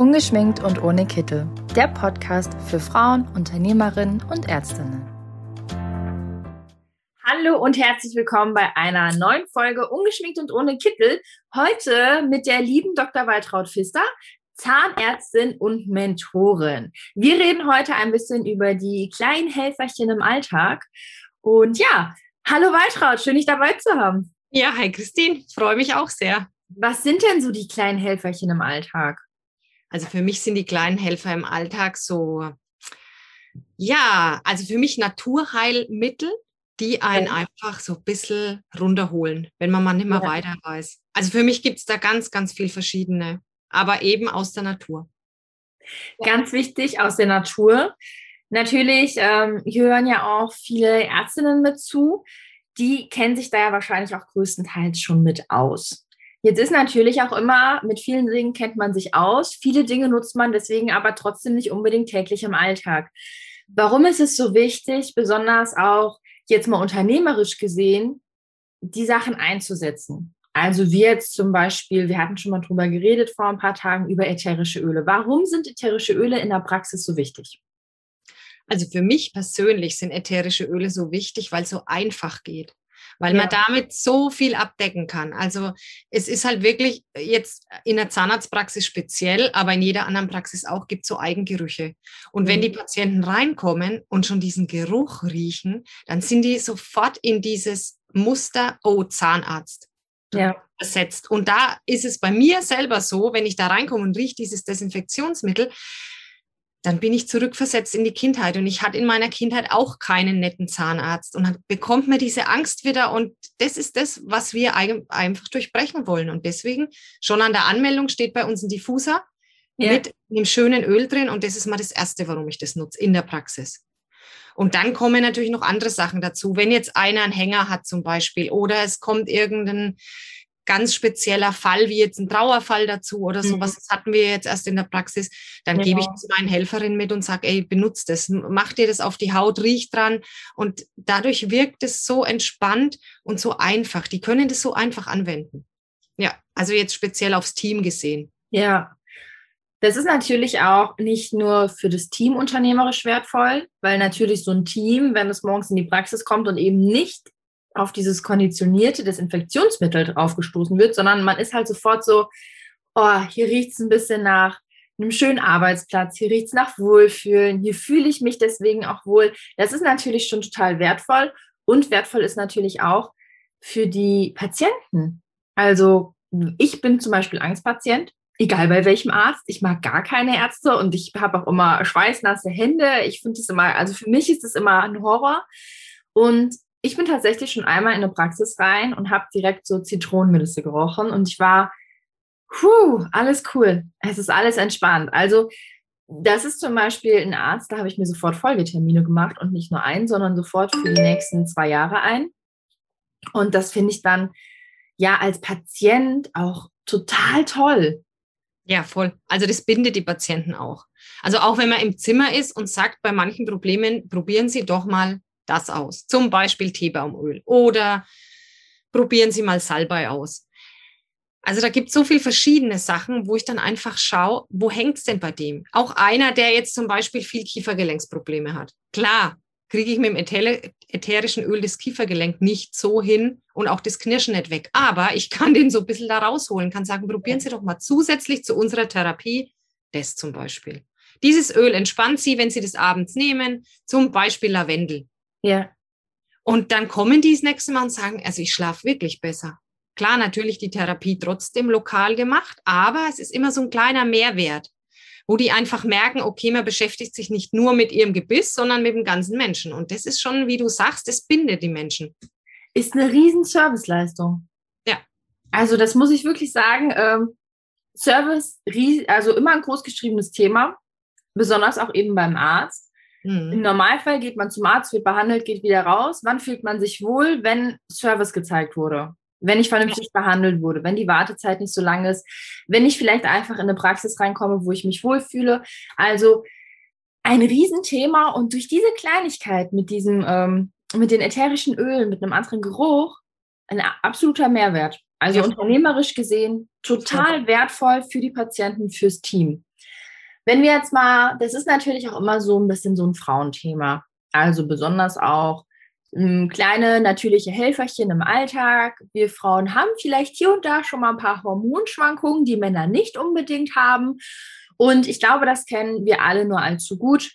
Ungeschminkt und ohne Kittel. Der Podcast für Frauen, Unternehmerinnen und Ärztinnen. Hallo und herzlich willkommen bei einer neuen Folge Ungeschminkt und ohne Kittel. Heute mit der lieben Dr. Waltraud Pfister, Zahnärztin und Mentorin. Wir reden heute ein bisschen über die kleinen Helferchen im Alltag. Und ja, hallo Waltraud, schön dich dabei zu haben. Ja, hi Christine, freue mich auch sehr. Was sind denn so die kleinen Helferchen im Alltag? Also für mich sind die kleinen Helfer im Alltag so, ja, also für mich Naturheilmittel, die einen ja. einfach so ein bisschen runterholen, wenn man mal nicht mehr ja. weiter weiß. Also für mich gibt es da ganz, ganz viel verschiedene, aber eben aus der Natur. Ganz wichtig, aus der Natur. Natürlich ähm, hören ja auch viele Ärztinnen mit zu. Die kennen sich da ja wahrscheinlich auch größtenteils schon mit aus. Jetzt ist natürlich auch immer, mit vielen Dingen kennt man sich aus. Viele Dinge nutzt man deswegen aber trotzdem nicht unbedingt täglich im Alltag. Warum ist es so wichtig, besonders auch jetzt mal unternehmerisch gesehen, die Sachen einzusetzen? Also wir jetzt zum Beispiel, wir hatten schon mal drüber geredet vor ein paar Tagen über ätherische Öle. Warum sind ätherische Öle in der Praxis so wichtig? Also für mich persönlich sind ätherische Öle so wichtig, weil es so einfach geht weil ja. man damit so viel abdecken kann. Also es ist halt wirklich jetzt in der Zahnarztpraxis speziell, aber in jeder anderen Praxis auch gibt es so Eigengerüche. Und mhm. wenn die Patienten reinkommen und schon diesen Geruch riechen, dann sind die sofort in dieses Muster, oh, Zahnarzt. Ja. Ersetzt. Und da ist es bei mir selber so, wenn ich da reinkomme und rieche dieses Desinfektionsmittel, dann bin ich zurückversetzt in die Kindheit. Und ich hatte in meiner Kindheit auch keinen netten Zahnarzt. Und dann bekommt man diese Angst wieder. Und das ist das, was wir einfach durchbrechen wollen. Und deswegen schon an der Anmeldung steht bei uns ein Diffuser ja. mit einem schönen Öl drin. Und das ist mal das Erste, warum ich das nutze in der Praxis. Und dann kommen natürlich noch andere Sachen dazu. Wenn jetzt einer einen Hänger hat zum Beispiel oder es kommt irgendein ganz spezieller Fall, wie jetzt ein Trauerfall dazu oder sowas, mhm. das hatten wir jetzt erst in der Praxis, dann genau. gebe ich es meinen Helferin mit und sage, ey, benutzt das, mach dir das auf die Haut, riech dran und dadurch wirkt es so entspannt und so einfach. Die können das so einfach anwenden. Ja, also jetzt speziell aufs Team gesehen. Ja, das ist natürlich auch nicht nur für das Team unternehmerisch wertvoll, weil natürlich so ein Team, wenn es morgens in die Praxis kommt und eben nicht auf dieses konditionierte Desinfektionsmittel draufgestoßen wird, sondern man ist halt sofort so, oh, hier riecht es ein bisschen nach einem schönen Arbeitsplatz, hier riecht es nach Wohlfühlen, hier fühle ich mich deswegen auch wohl. Das ist natürlich schon total wertvoll und wertvoll ist natürlich auch für die Patienten. Also ich bin zum Beispiel Angstpatient, egal bei welchem Arzt. Ich mag gar keine Ärzte und ich habe auch immer schweißnasse Hände. Ich finde es immer, also für mich ist es immer ein Horror. Und ich bin tatsächlich schon einmal in eine Praxis rein und habe direkt so Zitronenmelisse gerochen und ich war, puh, alles cool. Es ist alles entspannt. Also das ist zum Beispiel ein Arzt, da habe ich mir sofort Folgetermine gemacht und nicht nur einen, sondern sofort für die nächsten zwei Jahre ein. Und das finde ich dann ja als Patient auch total toll. Ja, voll. Also das bindet die Patienten auch. Also auch wenn man im Zimmer ist und sagt, bei manchen Problemen probieren Sie doch mal das aus. Zum Beispiel Teebaumöl oder probieren Sie mal Salbei aus. Also da gibt es so viele verschiedene Sachen, wo ich dann einfach schaue, wo hängt es denn bei dem? Auch einer, der jetzt zum Beispiel viel Kiefergelenksprobleme hat. Klar, kriege ich mit dem ätherischen Öl das Kiefergelenk nicht so hin und auch das Knirschen nicht weg. Aber ich kann den so ein bisschen da rausholen, kann sagen, probieren Sie doch mal zusätzlich zu unserer Therapie das zum Beispiel. Dieses Öl entspannt Sie, wenn Sie das abends nehmen, zum Beispiel Lavendel. Ja. Und dann kommen die das nächste Mal und sagen, also ich schlafe wirklich besser. Klar, natürlich die Therapie trotzdem lokal gemacht, aber es ist immer so ein kleiner Mehrwert, wo die einfach merken, okay, man beschäftigt sich nicht nur mit ihrem Gebiss, sondern mit dem ganzen Menschen. Und das ist schon, wie du sagst, das bindet die Menschen. Ist eine riesen Serviceleistung. Ja. Also das muss ich wirklich sagen. Ähm, Service, also immer ein großgeschriebenes Thema, besonders auch eben beim Arzt. Mhm. Im Normalfall geht man zum Arzt, wird behandelt, geht wieder raus. Wann fühlt man sich wohl, wenn Service gezeigt wurde? Wenn ich vernünftig ja. behandelt wurde, wenn die Wartezeit nicht so lang ist, wenn ich vielleicht einfach in eine Praxis reinkomme, wo ich mich wohlfühle. Also ein Riesenthema und durch diese Kleinigkeit mit diesem, ähm, mit den ätherischen Ölen, mit einem anderen Geruch, ein absoluter Mehrwert. Also ja. unternehmerisch gesehen total wertvoll für die Patienten, fürs Team. Wenn wir jetzt mal, das ist natürlich auch immer so ein bisschen so ein Frauenthema. Also besonders auch ähm, kleine natürliche Helferchen im Alltag. Wir Frauen haben vielleicht hier und da schon mal ein paar Hormonschwankungen, die Männer nicht unbedingt haben. Und ich glaube, das kennen wir alle nur allzu gut.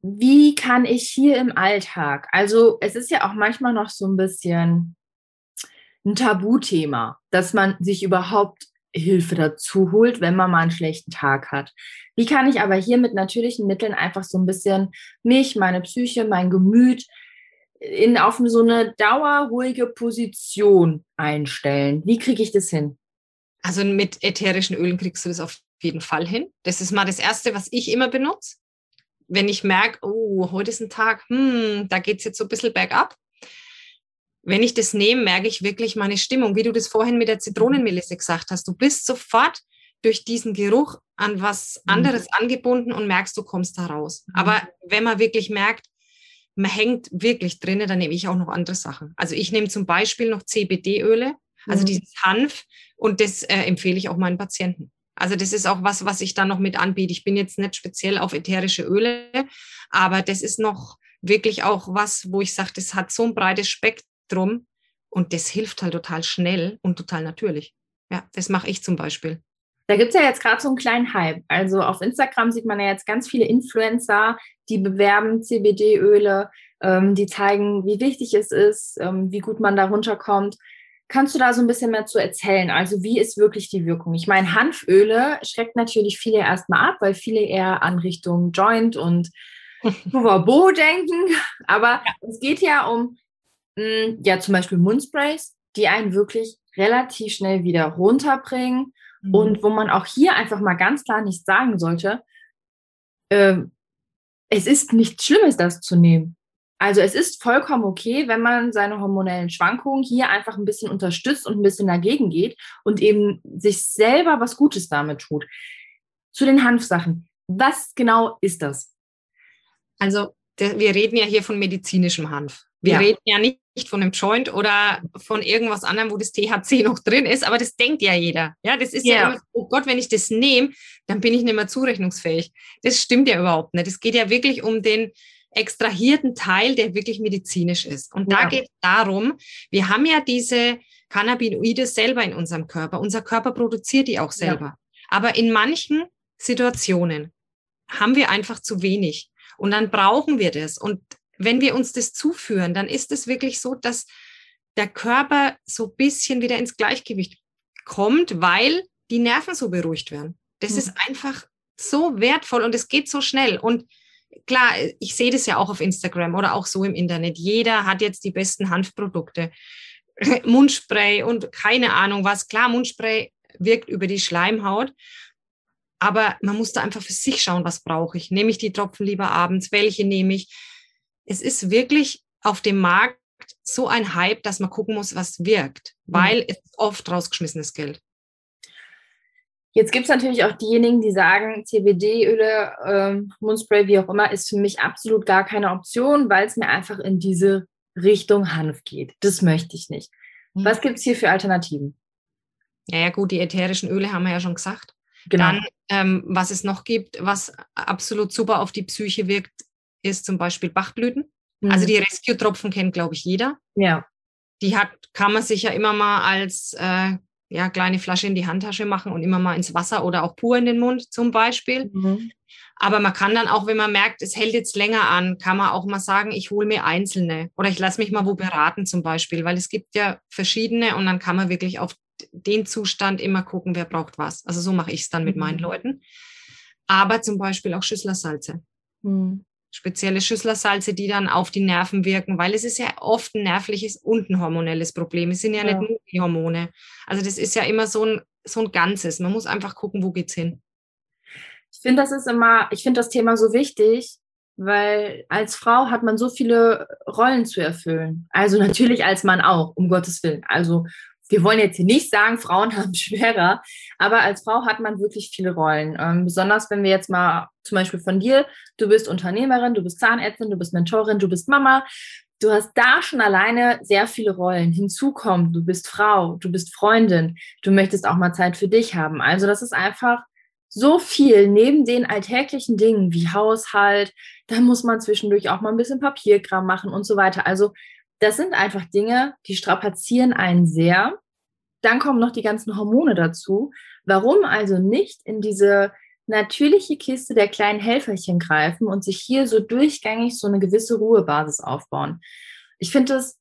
Wie kann ich hier im Alltag, also es ist ja auch manchmal noch so ein bisschen ein Tabuthema, dass man sich überhaupt Hilfe dazu holt, wenn man mal einen schlechten Tag hat. Wie kann ich aber hier mit natürlichen Mitteln einfach so ein bisschen mich, meine Psyche, mein Gemüt in, auf so eine dauerruhige Position einstellen? Wie kriege ich das hin? Also mit ätherischen Ölen kriegst du das auf jeden Fall hin. Das ist mal das Erste, was ich immer benutze. Wenn ich merke, oh, heute ist ein Tag, hm, da geht es jetzt so ein bisschen bergab. Wenn ich das nehme, merke ich wirklich meine Stimmung, wie du das vorhin mit der Zitronenmelisse gesagt hast. Du bist sofort durch diesen Geruch an was mhm. anderes mhm. angebunden und merkst, du kommst da raus. Mhm. Aber wenn man wirklich merkt, man hängt wirklich drinne, dann nehme ich auch noch andere Sachen. Also ich nehme zum Beispiel noch CBD-Öle, also mhm. dieses Hanf, und das äh, empfehle ich auch meinen Patienten. Also das ist auch was, was ich dann noch mit anbiete. Ich bin jetzt nicht speziell auf ätherische Öle, aber das ist noch wirklich auch was, wo ich sage, das hat so ein breites Spektrum und das hilft halt total schnell und total natürlich. Ja, das mache ich zum Beispiel. Da gibt es ja jetzt gerade so einen kleinen Hype. Also auf Instagram sieht man ja jetzt ganz viele Influencer, die bewerben CBD-Öle, ähm, die zeigen, wie wichtig es ist, ähm, wie gut man da runterkommt. Kannst du da so ein bisschen mehr zu erzählen? Also wie ist wirklich die Wirkung? Ich meine, Hanföle schreckt natürlich viele erstmal ab, weil viele eher an Richtung Joint und Bo denken. Aber ja. es geht ja um, ja, zum Beispiel Mundsprays, die einen wirklich relativ schnell wieder runterbringen mhm. und wo man auch hier einfach mal ganz klar nicht sagen sollte, äh, es ist nichts Schlimmes, das zu nehmen. Also es ist vollkommen okay, wenn man seine hormonellen Schwankungen hier einfach ein bisschen unterstützt und ein bisschen dagegen geht und eben sich selber was Gutes damit tut. Zu den Hanfsachen. Was genau ist das? Also wir reden ja hier von medizinischem Hanf. Wir ja. reden ja nicht von einem Joint oder von irgendwas anderem, wo das THC noch drin ist, aber das denkt ja jeder. Ja, das ist ja, ja immer, oh Gott, wenn ich das nehme, dann bin ich nicht mehr zurechnungsfähig. Das stimmt ja überhaupt nicht. Es geht ja wirklich um den extrahierten Teil, der wirklich medizinisch ist. Und da geht es darum, wir haben ja diese Cannabinoide selber in unserem Körper. Unser Körper produziert die auch selber. Ja. Aber in manchen Situationen haben wir einfach zu wenig. Und dann brauchen wir das. Und wenn wir uns das zuführen, dann ist es wirklich so, dass der Körper so ein bisschen wieder ins Gleichgewicht kommt, weil die Nerven so beruhigt werden. Das mhm. ist einfach so wertvoll und es geht so schnell. Und klar, ich sehe das ja auch auf Instagram oder auch so im Internet. Jeder hat jetzt die besten Hanfprodukte. Mundspray und keine Ahnung was. Klar, Mundspray wirkt über die Schleimhaut. Aber man muss da einfach für sich schauen, was brauche ich. Nehme ich die Tropfen lieber abends? Welche nehme ich? Es ist wirklich auf dem Markt so ein Hype, dass man gucken muss, was wirkt, mhm. weil es oft rausgeschmissenes Geld. Jetzt gibt es natürlich auch diejenigen, die sagen, CBD-Öle, ähm, Mundspray, wie auch immer, ist für mich absolut gar keine Option, weil es mir einfach in diese Richtung Hanf geht. Das möchte ich nicht. Mhm. Was gibt es hier für Alternativen? Ja, ja, gut, die ätherischen Öle haben wir ja schon gesagt. Genau. Dann, ähm, was es noch gibt, was absolut super auf die Psyche wirkt, ist zum Beispiel Bachblüten. Mhm. Also die Rescue-Tropfen kennt, glaube ich, jeder. Ja. Die hat, kann man sich ja immer mal als äh, ja, kleine Flasche in die Handtasche machen und immer mal ins Wasser oder auch pur in den Mund zum Beispiel. Mhm. Aber man kann dann auch, wenn man merkt, es hält jetzt länger an, kann man auch mal sagen, ich hole mir einzelne oder ich lasse mich mal wo beraten zum Beispiel, weil es gibt ja verschiedene und dann kann man wirklich auf den Zustand immer gucken, wer braucht was. Also so mache ich es dann mit meinen mhm. Leuten. Aber zum Beispiel auch Schüsslersalze. Mhm spezielle Schüsslersalze, die dann auf die Nerven wirken, weil es ist ja oft ein nervliches und ein hormonelles Problem. Es sind ja, ja. nicht nur die Hormone. Also das ist ja immer so ein, so ein Ganzes. Man muss einfach gucken, wo geht's hin. Ich finde, das ist immer, ich finde das Thema so wichtig, weil als Frau hat man so viele Rollen zu erfüllen. Also natürlich als Mann auch, um Gottes Willen. Also wir wollen jetzt hier nicht sagen, Frauen haben schwerer, aber als Frau hat man wirklich viele Rollen. Ähm, besonders wenn wir jetzt mal zum Beispiel von dir, du bist Unternehmerin, du bist Zahnärztin, du bist Mentorin, du bist Mama. Du hast da schon alleine sehr viele Rollen. Hinzu kommt, du bist Frau, du bist Freundin, du möchtest auch mal Zeit für dich haben. Also das ist einfach so viel neben den alltäglichen Dingen wie Haushalt, da muss man zwischendurch auch mal ein bisschen Papierkram machen und so weiter. Also das sind einfach Dinge, die strapazieren einen sehr. Dann kommen noch die ganzen Hormone dazu. Warum also nicht in diese natürliche Kiste der kleinen Helferchen greifen und sich hier so durchgängig so eine gewisse Ruhebasis aufbauen? Ich finde, das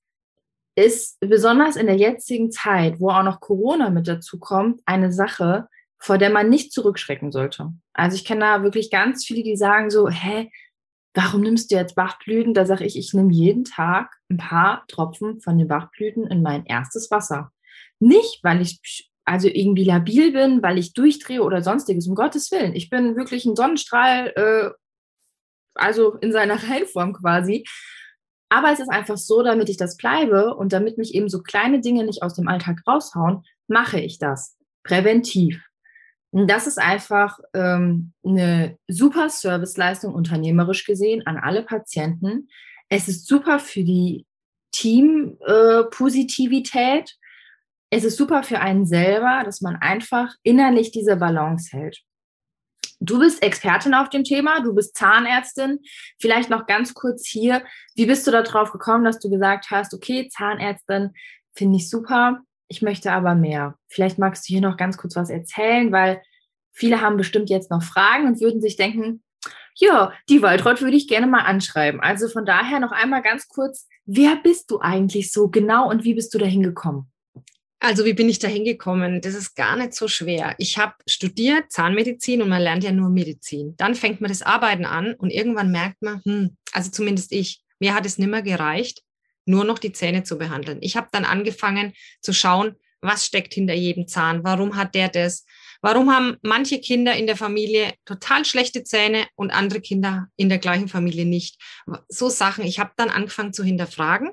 ist besonders in der jetzigen Zeit, wo auch noch Corona mit dazu kommt, eine Sache, vor der man nicht zurückschrecken sollte. Also ich kenne da wirklich ganz viele, die sagen so, hä, warum nimmst du jetzt Bachblüten? Da sage ich, ich nehme jeden Tag ein paar Tropfen von den Bachblüten in mein erstes Wasser. Nicht, weil ich also irgendwie labil bin, weil ich durchdrehe oder sonstiges, um Gottes Willen. Ich bin wirklich ein Sonnenstrahl, äh, also in seiner Reihenform quasi. Aber es ist einfach so, damit ich das bleibe und damit mich eben so kleine Dinge nicht aus dem Alltag raushauen, mache ich das präventiv. Das ist einfach ähm, eine super Serviceleistung unternehmerisch gesehen an alle Patienten. Es ist super für die Teampositivität. Äh, es ist super für einen selber, dass man einfach innerlich diese Balance hält. Du bist Expertin auf dem Thema, du bist Zahnärztin. Vielleicht noch ganz kurz hier, wie bist du darauf gekommen, dass du gesagt hast, okay, Zahnärztin finde ich super ich möchte aber mehr. Vielleicht magst du hier noch ganz kurz was erzählen, weil viele haben bestimmt jetzt noch Fragen und würden sich denken, ja, die Waldrott würde ich gerne mal anschreiben. Also von daher noch einmal ganz kurz, wer bist du eigentlich so genau und wie bist du dahin gekommen? Also wie bin ich da hingekommen? Das ist gar nicht so schwer. Ich habe studiert Zahnmedizin und man lernt ja nur Medizin. Dann fängt man das Arbeiten an und irgendwann merkt man, hm, also zumindest ich, mir hat es nimmer gereicht, nur noch die Zähne zu behandeln. Ich habe dann angefangen zu schauen, was steckt hinter jedem Zahn, warum hat der das, warum haben manche Kinder in der Familie total schlechte Zähne und andere Kinder in der gleichen Familie nicht. So Sachen. Ich habe dann angefangen zu hinterfragen.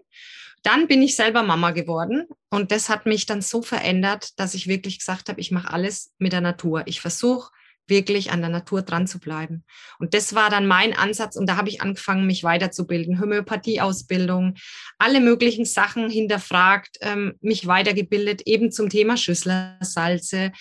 Dann bin ich selber Mama geworden und das hat mich dann so verändert, dass ich wirklich gesagt habe, ich mache alles mit der Natur. Ich versuche wirklich an der Natur dran zu bleiben. Und das war dann mein Ansatz und da habe ich angefangen, mich weiterzubilden, Homöopathieausbildung, alle möglichen Sachen hinterfragt, ähm, mich weitergebildet, eben zum Thema Schüsslersalze,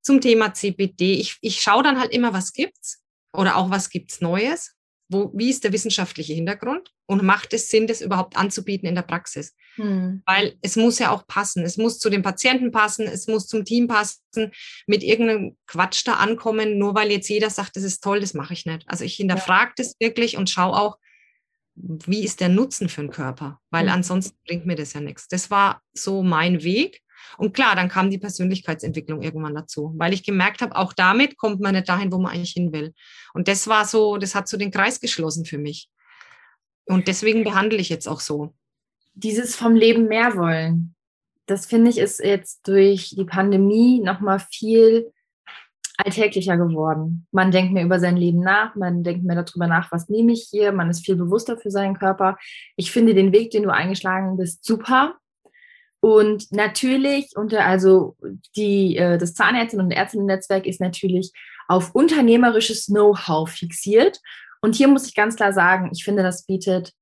zum Thema CBD. Ich, ich schaue dann halt immer, was gibt's oder auch was gibt's Neues wo, wie ist der wissenschaftliche Hintergrund und macht es Sinn, das überhaupt anzubieten in der Praxis? Hm. Weil es muss ja auch passen. Es muss zu den Patienten passen, es muss zum Team passen, mit irgendeinem Quatsch da ankommen, nur weil jetzt jeder sagt, das ist toll, das mache ich nicht. Also ich hinterfrage ja. das wirklich und schaue auch, wie ist der Nutzen für den Körper? Weil hm. ansonsten bringt mir das ja nichts. Das war so mein Weg. Und klar, dann kam die Persönlichkeitsentwicklung irgendwann dazu, weil ich gemerkt habe, auch damit kommt man nicht dahin, wo man eigentlich hin will. Und das war so, das hat so den Kreis geschlossen für mich. Und deswegen behandle ich jetzt auch so. Dieses vom Leben mehr wollen, das finde ich ist jetzt durch die Pandemie nochmal viel alltäglicher geworden. Man denkt mehr über sein Leben nach, man denkt mehr darüber nach, was nehme ich hier, man ist viel bewusster für seinen Körper. Ich finde den Weg, den du eingeschlagen bist, super. Und natürlich, unter, also die, äh, das Zahnärztinnen- und Ärztinnen-Netzwerk ist natürlich auf unternehmerisches Know-how fixiert. Und hier muss ich ganz klar sagen, ich finde, das bietet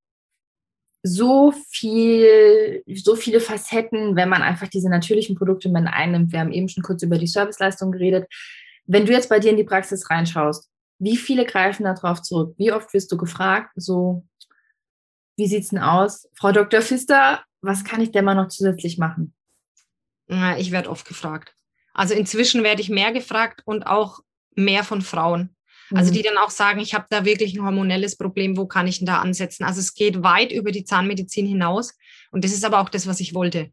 so viel, so viele Facetten, wenn man einfach diese natürlichen Produkte mit einnimmt. Wir haben eben schon kurz über die Serviceleistung geredet. Wenn du jetzt bei dir in die Praxis reinschaust, wie viele greifen darauf zurück? Wie oft wirst du gefragt? So, wie sieht's denn aus? Frau Dr. Pfister, was kann ich denn mal noch zusätzlich machen? Ich werde oft gefragt. Also inzwischen werde ich mehr gefragt und auch mehr von Frauen. Also mhm. die dann auch sagen, ich habe da wirklich ein hormonelles Problem, wo kann ich denn da ansetzen? Also es geht weit über die Zahnmedizin hinaus und das ist aber auch das, was ich wollte.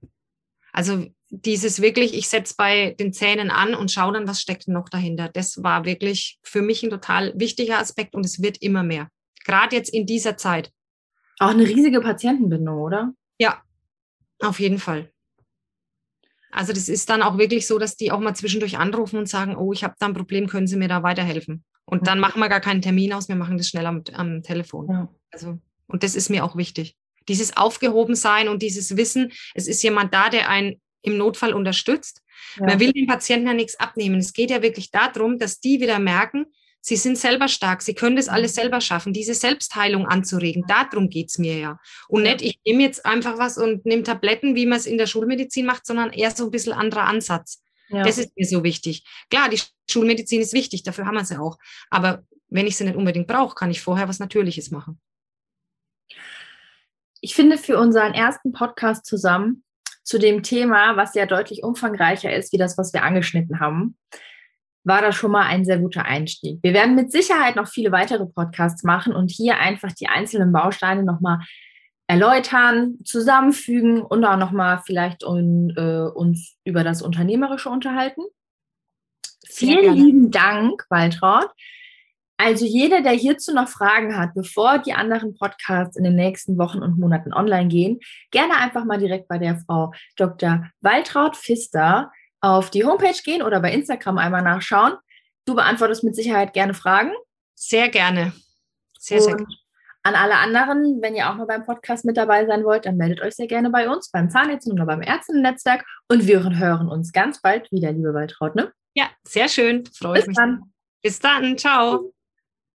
Also dieses wirklich, ich setze bei den Zähnen an und schaue dann, was steckt noch dahinter. Das war wirklich für mich ein total wichtiger Aspekt und es wird immer mehr. Gerade jetzt in dieser Zeit. Auch eine riesige Patientenbindung, oder? Ja, auf jeden Fall. Also das ist dann auch wirklich so, dass die auch mal zwischendurch anrufen und sagen, oh, ich habe da ein Problem, können Sie mir da weiterhelfen? Und dann machen wir gar keinen Termin aus, wir machen das schnell am, am Telefon. Ja. Also, und das ist mir auch wichtig. Dieses Aufgehobensein und dieses Wissen, es ist jemand da, der einen im Notfall unterstützt. Ja. Man will den Patienten ja nichts abnehmen. Es geht ja wirklich darum, dass die wieder merken, Sie sind selber stark, sie können das alles selber schaffen, diese Selbstheilung anzuregen. Darum geht es mir ja. Und nicht, ich nehme jetzt einfach was und nehme Tabletten, wie man es in der Schulmedizin macht, sondern eher so ein bisschen anderer Ansatz. Ja. Das ist mir so wichtig. Klar, die Schulmedizin ist wichtig, dafür haben wir sie auch. Aber wenn ich sie nicht unbedingt brauche, kann ich vorher was Natürliches machen. Ich finde für unseren ersten Podcast zusammen zu dem Thema, was ja deutlich umfangreicher ist, wie das, was wir angeschnitten haben, war das schon mal ein sehr guter Einstieg. Wir werden mit Sicherheit noch viele weitere Podcasts machen und hier einfach die einzelnen Bausteine nochmal erläutern, zusammenfügen und auch nochmal vielleicht un, äh, uns über das Unternehmerische unterhalten. Sehr Vielen gerne. lieben Dank, Waltraud. Also jeder, der hierzu noch Fragen hat, bevor die anderen Podcasts in den nächsten Wochen und Monaten online gehen, gerne einfach mal direkt bei der Frau Dr. Waltraud Pfister auf die Homepage gehen oder bei Instagram einmal nachschauen. Du beantwortest mit Sicherheit gerne Fragen. Sehr gerne. Sehr, sehr gerne. An alle anderen, wenn ihr auch mal beim Podcast mit dabei sein wollt, dann meldet euch sehr gerne bei uns, beim Zahnärzten oder beim Ärztennetzwerk. Und wir hören uns ganz bald wieder, liebe Waltraud. Ne? Ja, sehr schön. Freue ich mich. Dann. Bis dann. Ciao.